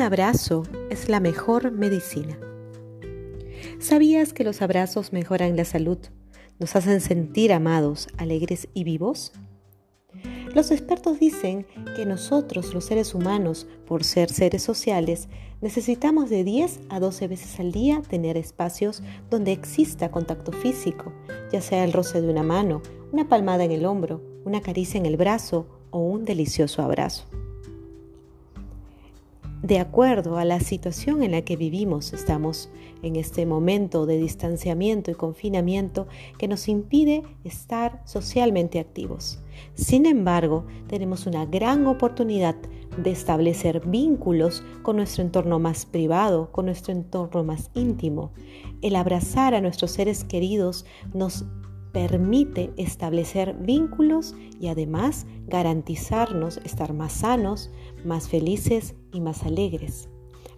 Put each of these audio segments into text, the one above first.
abrazo es la mejor medicina. ¿Sabías que los abrazos mejoran la salud? ¿Nos hacen sentir amados, alegres y vivos? Los expertos dicen que nosotros, los seres humanos, por ser seres sociales, necesitamos de 10 a 12 veces al día tener espacios donde exista contacto físico, ya sea el roce de una mano, una palmada en el hombro, una caricia en el brazo o un delicioso abrazo de acuerdo a la situación en la que vivimos, estamos en este momento de distanciamiento y confinamiento que nos impide estar socialmente activos. Sin embargo, tenemos una gran oportunidad de establecer vínculos con nuestro entorno más privado, con nuestro entorno más íntimo. El abrazar a nuestros seres queridos nos permite establecer vínculos y además garantizarnos estar más sanos, más felices y más alegres.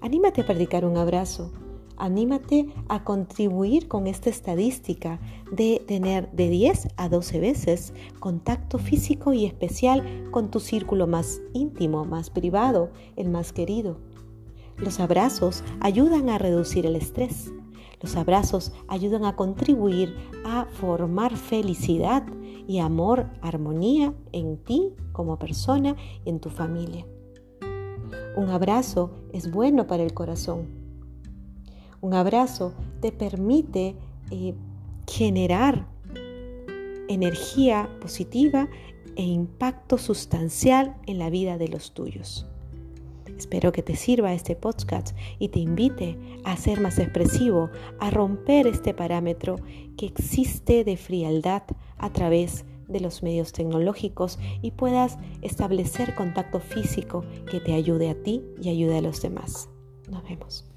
Anímate a practicar un abrazo. Anímate a contribuir con esta estadística de tener de 10 a 12 veces contacto físico y especial con tu círculo más íntimo, más privado, el más querido. Los abrazos ayudan a reducir el estrés, los abrazos ayudan a contribuir a formar felicidad y amor, armonía en ti como persona y en tu familia. Un abrazo es bueno para el corazón. Un abrazo te permite eh, generar energía positiva e impacto sustancial en la vida de los tuyos. Espero que te sirva este podcast y te invite a ser más expresivo, a romper este parámetro que existe de frialdad a través de los medios tecnológicos y puedas establecer contacto físico que te ayude a ti y ayude a los demás. Nos vemos.